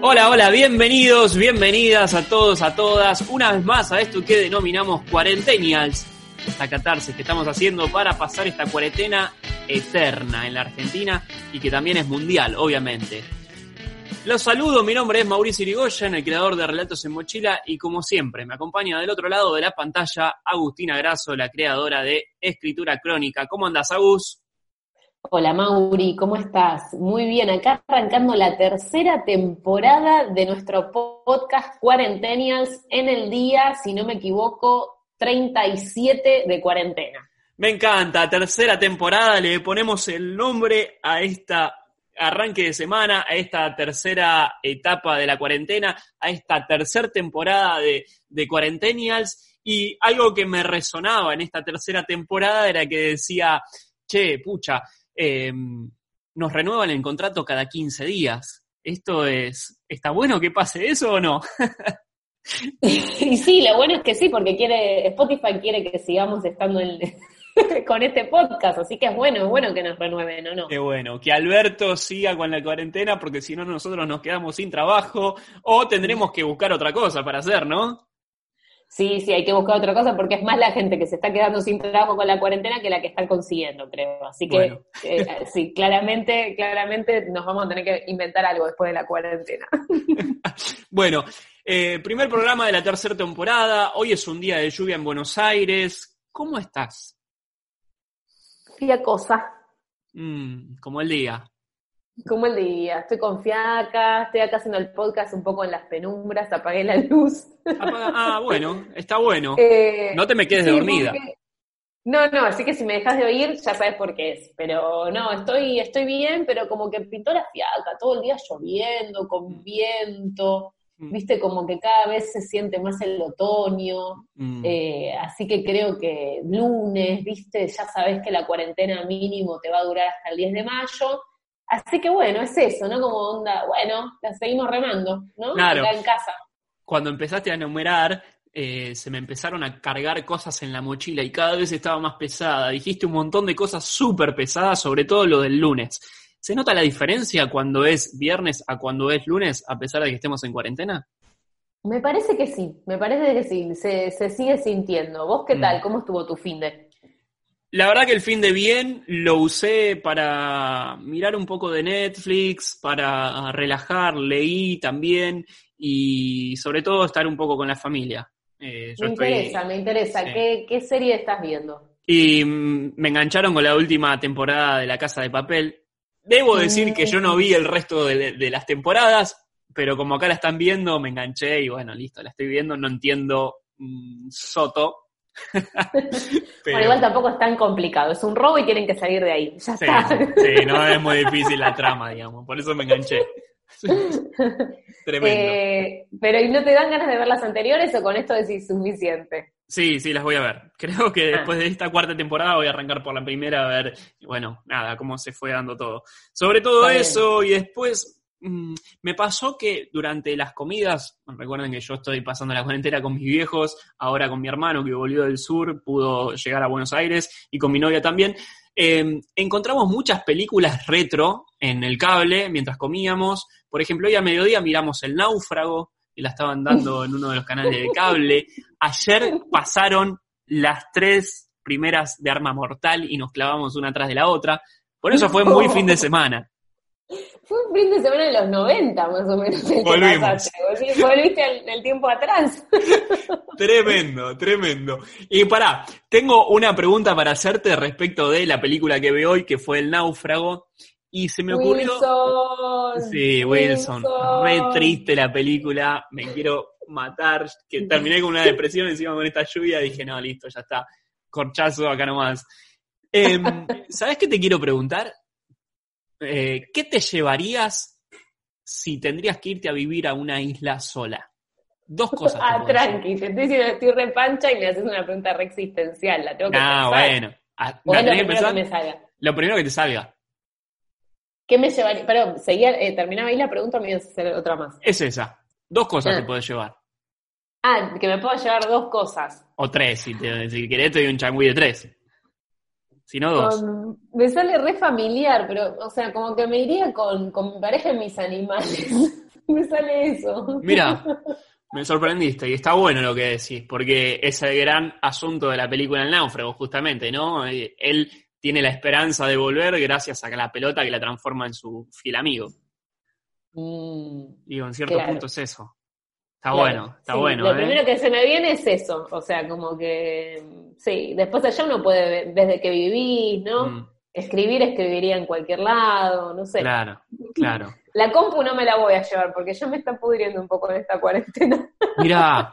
Hola, hola, bienvenidos, bienvenidas a todos, a todas, una vez más a esto que denominamos Cuarentenials, esta catarsis que estamos haciendo para pasar esta cuarentena eterna en la Argentina y que también es mundial, obviamente. Los saludo, mi nombre es Mauricio Irigoyen, el creador de Relatos en Mochila, y como siempre, me acompaña del otro lado de la pantalla Agustina Grasso, la creadora de Escritura Crónica. ¿Cómo andas, Agus? Hola Mauri, ¿cómo estás? Muy bien, acá arrancando la tercera temporada de nuestro podcast Cuarentenials en el día, si no me equivoco, 37 de cuarentena. Me encanta, tercera temporada, le ponemos el nombre a esta arranque de semana, a esta tercera etapa de la cuarentena, a esta tercera temporada de, de y algo que me resonaba en esta tercera temporada era que decía, che, pucha, eh, nos renuevan el contrato cada 15 días. Esto es, ¿está bueno que pase eso o no? y sí, lo bueno es que sí, porque quiere, Spotify quiere que sigamos estando en, con este podcast, así que es bueno, es bueno que nos renueven, ¿o no? Qué bueno, que Alberto siga con la cuarentena, porque si no nosotros nos quedamos sin trabajo o tendremos que buscar otra cosa para hacer, ¿no? Sí, sí, hay que buscar otra cosa porque es más la gente que se está quedando sin trabajo con la cuarentena que la que están consiguiendo, creo. Así que eh, sí, claramente, claramente nos vamos a tener que inventar algo después de la cuarentena. bueno, eh, primer programa de la tercera temporada. Hoy es un día de lluvia en Buenos Aires. ¿Cómo estás? Fía cosa. Mm, como el día. Como el día, estoy con fiaca, estoy acá haciendo el podcast un poco en las penumbras, apagué la luz. ah, bueno, está bueno. Eh, no te me quedes dormida. No, no, así que si me dejas de oír ya sabes por qué es. Pero no, estoy, estoy bien, pero como que pintó la fiaca, todo el día lloviendo, con mm. viento, mm. viste, como que cada vez se siente más el otoño. Mm. Eh, así que creo que lunes, viste, ya sabes que la cuarentena mínimo te va a durar hasta el 10 de mayo Así que bueno, es eso, ¿no? Como onda, bueno, la seguimos remando, ¿no? Claro. Acá en casa. Cuando empezaste a enumerar, eh, se me empezaron a cargar cosas en la mochila y cada vez estaba más pesada. Dijiste un montón de cosas súper pesadas, sobre todo lo del lunes. ¿Se nota la diferencia cuando es viernes a cuando es lunes, a pesar de que estemos en cuarentena? Me parece que sí, me parece que sí, se, se sigue sintiendo. ¿Vos qué mm. tal? ¿Cómo estuvo tu fin de? La verdad que el fin de bien lo usé para mirar un poco de Netflix, para relajar, leí también y sobre todo estar un poco con la familia. Eh, me interesa, me interesa. ¿Qué, serie estás viendo? Y mm, me engancharon con la última temporada de La Casa de Papel. Debo decir que yo no vi el resto de, las temporadas, pero como acá la están viendo, me enganché y bueno, listo, la estoy viendo, no entiendo mm, Soto, Bueno, igual tampoco es tan complicado, es un robo y tienen que salir de ahí. Ya está. Sí, no es muy difícil la trama, digamos, por eso me enganché. Tremendo. Eh, pero ¿y no te dan ganas de ver las anteriores o con esto decís suficiente? Sí, sí, las voy a ver. Creo que ah. después de esta cuarta temporada voy a arrancar por la primera a ver, bueno, nada, cómo se fue dando todo. Sobre todo eso y después Mm, me pasó que durante las comidas, recuerden que yo estoy pasando la cuarentena con mis viejos, ahora con mi hermano que volvió del sur, pudo llegar a Buenos Aires y con mi novia también, em, encontramos muchas películas retro en el cable mientras comíamos. Por ejemplo, hoy a mediodía miramos El Náufrago, y la estaban dando en uno de los canales de cable. Ayer pasaron las tres primeras de Arma Mortal y nos clavamos una atrás de la otra. Por eso fue muy fin de semana. Fue un fin de semana de los 90, más o menos. Volvimos. Volviste el, tiempo atrás. Tremendo, tremendo. Y pará, tengo una pregunta para hacerte respecto de la película que veo hoy, que fue El Náufrago. Y se me ocurrió. Wilson, sí, Wilson. Re triste la película. Me quiero matar. Que terminé con una depresión encima con esta lluvia. Dije, no, listo, ya está. Corchazo acá nomás. Em, ¿Sabes qué te quiero preguntar? Eh, ¿Qué te llevarías si tendrías que irte a vivir a una isla sola? Dos cosas. ah, tranqui, te estoy diciendo, estoy repancha y me haces una pregunta re existencial. La tengo que Ah, bueno. Ah, O ¿la es lo primero que me salga. Lo primero que te salga. ¿Qué me llevaría? Pero, seguía, eh, terminaba ahí la pregunta, me ibas a hacer otra más. Es esa. Dos cosas Ah. te puedes llevar. Ah, que me puedo llevar dos cosas. O tres, si, te- si querés te doy un changüí de tres. Si no, dos. Con- me sale re familiar, pero, o sea, como que me iría con, con mi pareja y mis animales. me sale eso. Mira, me sorprendiste y está bueno lo que decís, porque es el gran asunto de la película El náufrago, justamente, ¿no? Eh, Él tiene la esperanza de volver gracias a la pelota que la transforma en su fiel amigo. Mm, Digo, en cierto Claro. punto es eso. Está claro. bueno, está Sí, bueno. Lo ¿eh? primero que se me viene es eso. O sea, como que. Sí, después allá uno puede desde que vivís, ¿no? Mm, Escribir, escribiría en cualquier lado, no sé. claro, claro. La compu no me la voy a llevar porque ya me está pudriendo un poco en esta cuarentena. Mira,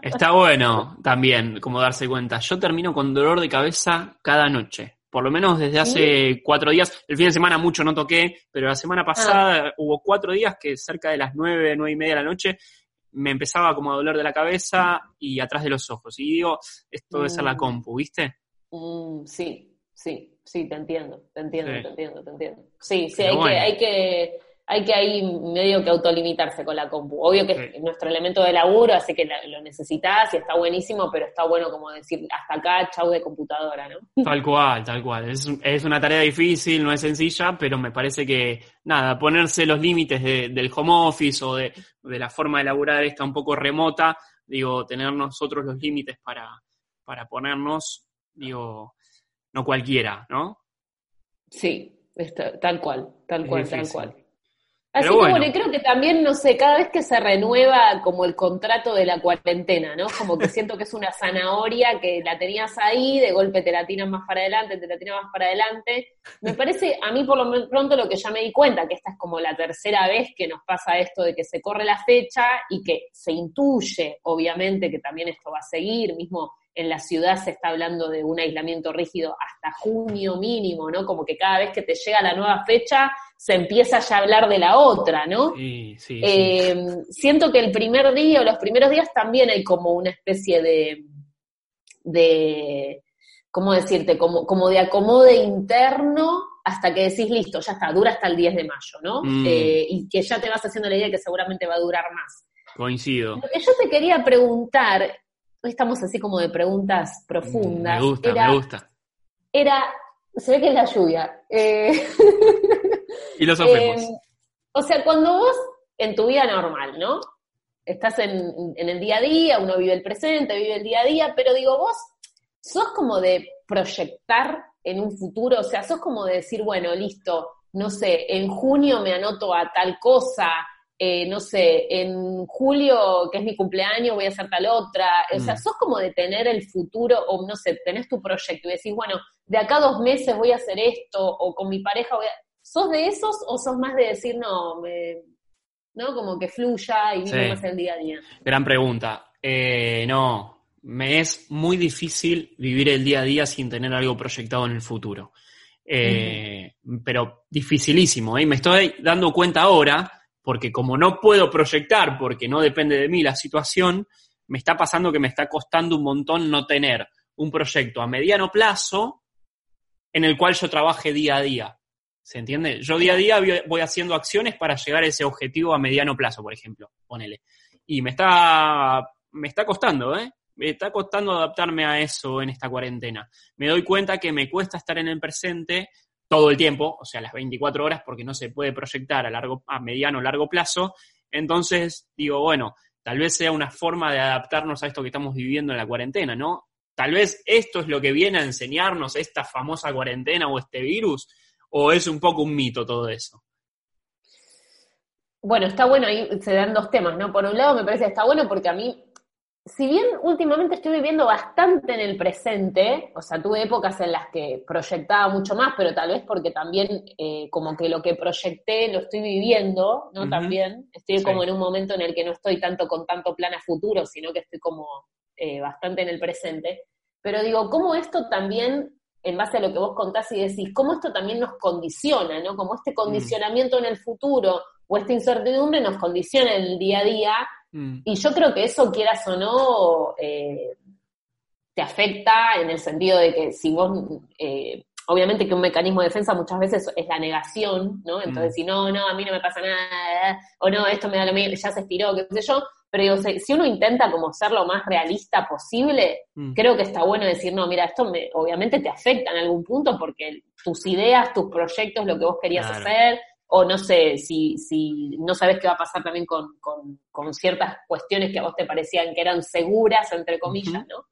está bueno también como darse cuenta. Yo termino con dolor de cabeza cada noche. Por lo menos desde hace cuatro días. El fin de semana mucho no toqué, pero la semana pasada hubo cuatro días que cerca de las nueve, nueve y media de la noche me empezaba como a doler de la cabeza y atrás de los ojos. Y digo, esto debe ser la Mm. compu, ¿viste? Mm, sí, sí, sí, te entiendo, te entiendo, Sí. te entiendo, te entiendo. Sí, sí, Pero hay, bueno. que, hay que, hay que ahí medio que autolimitarse con la compu. Obvio que Sí. es nuestro elemento de laburo, así que lo necesitas y está buenísimo, pero está bueno como decir, hasta acá, chau de computadora, ¿no? Tal cual, tal cual. Es, es una tarea difícil, no es sencilla, pero me parece que, nada, ponerse los límites de- del home office o de, de la forma de laburar esta un poco remota, digo, tener nosotros los límites para, para ponernos, digo, no cualquiera, ¿no? Sí, está- tal cual, tal Es cual, tal cual. Así Pero que bueno. bueno, creo que también, no sé, cada vez que se renueva como el contrato de la cuarentena, ¿no? Como que siento que es una zanahoria que la tenías ahí, de golpe te la tiran más para adelante, te la tiran más para adelante. Me parece, a mí por lo pronto lo que ya me di cuenta, que esta es como la tercera vez que nos pasa esto de que se corre la fecha y que se intuye, obviamente, que también esto va a seguir, mismo en la ciudad se está hablando de un aislamiento rígido hasta junio mínimo, ¿no? Como que cada vez que te llega la nueva fecha se empieza ya a hablar de la otra, ¿no? Sí, sí, sí. Eh, siento que el primer día o los primeros días también hay como una especie de, de ¿cómo decirte? Como, como de acomode interno hasta que decís, listo, ya está, dura hasta el 10 de mayo, ¿no? Mm. Eh, y que ya te vas haciendo la idea que seguramente va a durar más. Coincido. Lo que yo te quería preguntar, hoy estamos así como de preguntas profundas, Me gusta, era, me gusta. era, se ve que es la lluvia. Eh, Y lo sofremos. eh, o sea, cuando vos en tu vida normal, ¿no? Estás en, en el día a día, uno vive el presente, vive el día a día, pero digo, vos sos como de proyectar en un futuro, o sea, sos como de decir, bueno, listo, no sé, en junio me anoto a tal cosa, eh, no sé, en julio, que es mi cumpleaños, voy a hacer tal otra, o sea, Mm. sos como de tener el futuro, o no sé, tenés tu proyecto y decís, bueno, de acá dos meses voy a hacer esto, o con mi pareja voy a... ¿Sos de esos o sos más de decir, no, me, ¿no? Como que fluya y vive Sí. más el día a día. Gran pregunta. Eh, no, me es muy difícil vivir el día a día sin tener algo proyectado en el futuro. Eh, Pero dificilísimo, ¿eh? Me estoy dando cuenta ahora, porque como no puedo proyectar, porque no depende de mí la situación, me está pasando que me está costando un montón no tener un proyecto a mediano plazo en el cual yo trabaje día a día. ¿Se entiende? Yo día a día voy- haciendo acciones para llegar a ese objetivo a mediano plazo, por ejemplo, ponele. Y me está, me está costando, ¿eh? Me está costando adaptarme a eso en esta cuarentena. Me doy cuenta que me cuesta estar en el presente todo el tiempo, o sea, las 24 horas, porque no se puede proyectar a, largo, a mediano o largo plazo. Entonces, digo, bueno, tal vez sea una forma de adaptarnos a esto que estamos viviendo en la cuarentena, ¿no? Tal vez esto es lo que viene a enseñarnos esta famosa cuarentena o este virus, o es un poco un mito todo eso. Bueno, está bueno, ahí se dan dos temas, ¿no? Por un lado me parece que está bueno porque a mí, si bien últimamente estoy viviendo bastante en el presente, o sea, tuve épocas en las que proyectaba mucho más, pero tal vez porque también eh, como que lo que proyecté lo estoy viviendo, ¿no? También estoy Sí. como en un momento en el que no estoy tanto con tanto plan a futuro, sino que estoy como eh, bastante en el presente. Pero digo, ¿cómo esto también en base a lo que vos contás y decís, cómo esto también nos condiciona, ¿no? Como este condicionamiento en el futuro o esta incertidumbre nos condiciona en el día a día. Mm. Y yo creo que eso, quieras o no, eh, te afecta en el sentido de que si vos, eh, obviamente que un mecanismo de defensa muchas veces es la negación, ¿no? Entonces, mm. si no, no, a mí no me pasa nada, o no, esto me da lo mismo, ya se estiró, qué sé yo, pero digo, si uno intenta como ser lo más realista posible, mm. creo que está bueno decir, no, mira, esto me, obviamente te afecta en algún punto porque tus ideas, tus proyectos, lo que vos querías hacer, o no sé, si, si no sabes qué va a pasar también con, con, ciertas cuestiones que a vos te parecían que eran seguras, entre comillas, ¿no?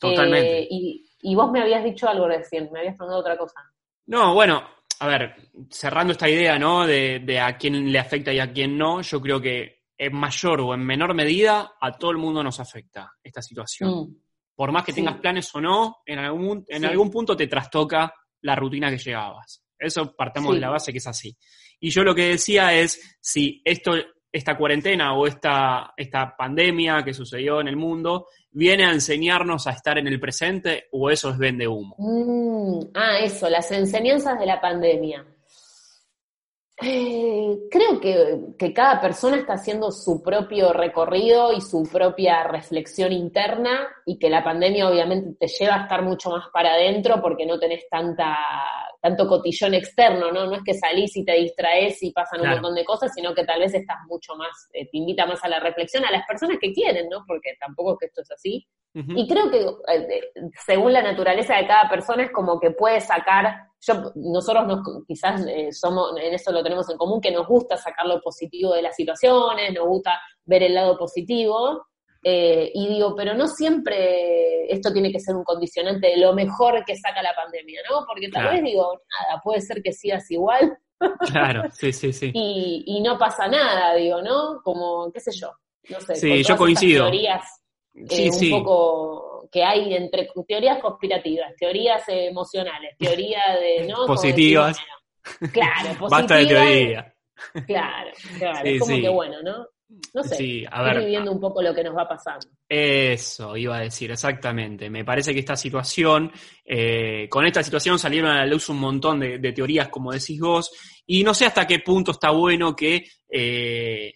Totalmente. Eh, y, y, vos me habías dicho algo recién, me habías preguntado otra cosa. No, bueno, a ver, cerrando esta idea, ¿no? De, de a quién le afecta y a quién no, yo creo que en mayor o en menor medida, a todo el mundo nos afecta esta situación. Mm. Por más que tengas planes o no, en algún, en algún punto te trastoca la rutina que llegabas. Eso partamos de la base que es así. Y yo lo que decía es, si esto, esta cuarentena o esta, esta pandemia que sucedió en el mundo viene a enseñarnos a estar en el presente o eso es vende humo. Mm, ah, eso, las enseñanzas de la pandemia. Eh, creo que, cada persona está haciendo su propio recorrido y su propia reflexión interna y que la pandemia obviamente te lleva a estar mucho más para adentro porque no tenés tanta, tanto cotillón externo, ¿no? No es que salís y te distraes y pasan un montón de cosas, sino que tal vez estás mucho más, eh, te invita más a la reflexión a las personas que quieren, ¿no? Porque tampoco es que esto es así. Y creo que eh, según la naturaleza de cada persona es como que puede sacar yo, nosotros nos, quizás eh, somos, en eso lo tenemos en común, que nos gusta sacar lo positivo de las situaciones, nos gusta ver el lado positivo, eh, y digo, pero no siempre esto tiene que ser un condicionante de lo mejor que saca la pandemia, ¿no? Porque tal vez digo, nada, puede ser que sigas igual. Claro, sí, sí, sí. y, y no pasa nada, digo, ¿no? Como, qué sé yo, no sé. Sí, yo coincido. Teorías, eh, un poco que hay entre teorías conspirativas, teorías emocionales, teorías de, ¿no? Positivas. claro, positivas. Basta de teoría. Claro, claro, es como que bueno, ¿no? No sé, sí, a ver, viviendo un poco lo que nos va pasando. Eso iba a decir, exactamente. Me parece que esta situación, eh, con esta situación salieron a la luz un montón de, teorías, como decís vos, y no sé hasta qué punto está bueno que eh,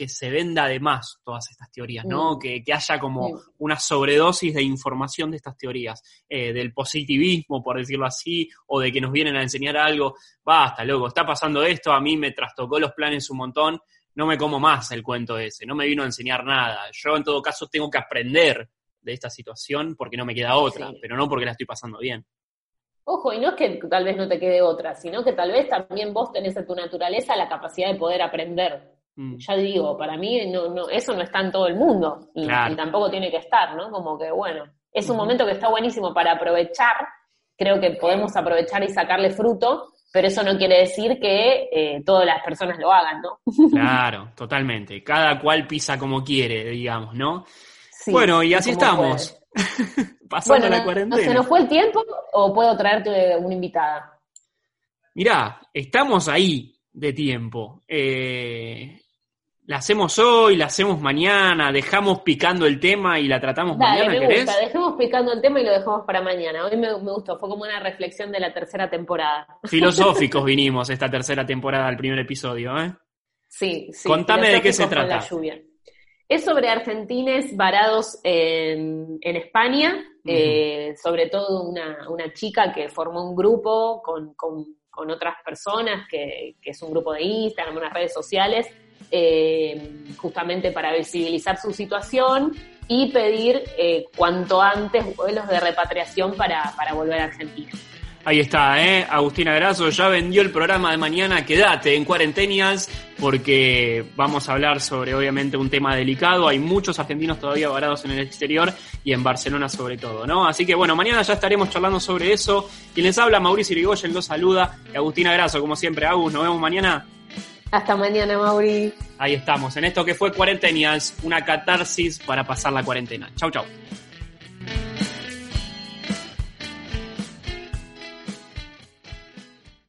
que se venda de más todas estas teorías, ¿no? Mm. Que, haya como una sobredosis de información de estas teorías, eh, del positivismo, por decirlo así, o de que nos vienen a enseñar algo, basta, loco, está pasando esto, a mí me trastocó los planes un montón, no me como más el cuento ese, no me vino a enseñar nada. Yo en todo caso tengo que aprender de esta situación porque no me queda otra, pero no porque la estoy pasando bien. Ojo, y no es que tal vez no te quede otra, sino que tal vez también vos tenés en tu naturaleza la capacidad de poder aprender. Mm. Ya digo, para mí no, no, eso no está en todo el mundo y, tampoco tiene que estar, ¿no? Como que, bueno, es un momento que está buenísimo para aprovechar, creo que podemos aprovechar y sacarle fruto, pero eso no quiere decir que eh, todas las personas lo hagan, ¿no? Claro, totalmente. Cada cual pisa como quiere, digamos, ¿no? bueno, y así estamos. Pasando la cuarentena. ¿Se nos fue el tiempo o puedo traerte una invitada? Mirá, estamos ahí de tiempo. Eh, la hacemos hoy, la hacemos mañana, dejamos picando el tema y la tratamos mañana, me Gusta. Dejemos picando el tema y lo dejamos para mañana. Hoy me, gustó, fue como una reflexión de la tercera temporada. Filosóficos vinimos esta tercera temporada al primer episodio, ¿eh? Sí, sí. Contame de qué se trata. Es sobre argentines varados en, España, eh, sobre todo una, chica que formó un grupo con, otras personas, que, que es un grupo de Instagram, unas redes sociales, eh, justamente para visibilizar su situación y pedir eh, cuanto antes vuelos de repatriación para, volver a Argentina. Ahí está, ¿eh? Agustina Grasso ya vendió el programa de mañana. Quédate en Cuarentenias porque vamos a hablar sobre, obviamente, un tema delicado. Hay muchos argentinos todavía varados en el exterior y en Barcelona sobre todo, ¿no? Así que, bueno, mañana ya estaremos charlando sobre eso. Quien les habla, Mauricio Irigoyen, los saluda. Y Agustina Grasso, como siempre. Agus, nos vemos mañana. Hasta mañana, Mauri. Ahí estamos, en esto que fue Cuarentenials, una catarsis para pasar la cuarentena. Chau, chau.